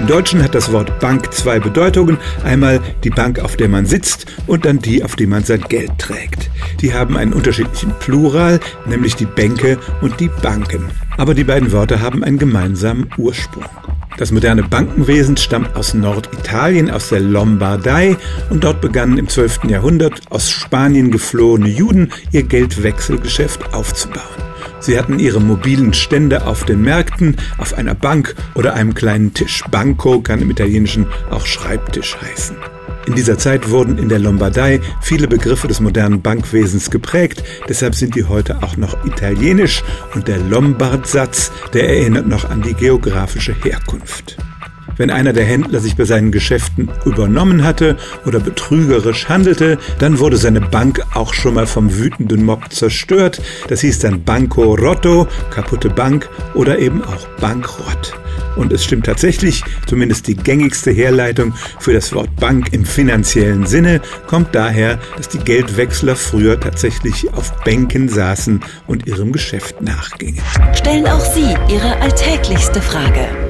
Im Deutschen hat das Wort Bank zwei Bedeutungen. Einmal die Bank, auf der man sitzt und dann die, auf die man sein Geld trägt. Die haben einen unterschiedlichen Plural, nämlich die Bänke und die Banken. Aber die beiden Worte haben einen gemeinsamen Ursprung. Das moderne Bankenwesen stammt aus Norditalien, aus der Lombardei und dort begannen im 12. Jahrhundert aus Spanien geflohene Juden ihr Geldwechselgeschäft aufzubauen. Sie hatten ihre mobilen Stände auf den Märkten, auf einer Bank oder einem kleinen Tisch. Banco kann im Italienischen auch Schreibtisch heißen. In dieser Zeit wurden in der Lombardei viele Begriffe des modernen Bankwesens geprägt, deshalb sind die heute auch noch italienisch und der Lombard-Satz, der erinnert noch an die geografische Herkunft. Wenn einer der Händler sich bei seinen Geschäften übernommen hatte oder betrügerisch handelte, dann wurde seine Bank auch schon mal vom wütenden Mob zerstört. Das hieß dann Banco Rotto, kaputte Bank oder eben auch Bankrott. Und es stimmt tatsächlich, zumindest die gängigste Herleitung für das Wort Bank im finanziellen Sinne kommt daher, dass die Geldwechsler früher tatsächlich auf Bänken saßen und ihrem Geschäft nachgingen. Stellen auch Sie Ihre alltäglichste Frage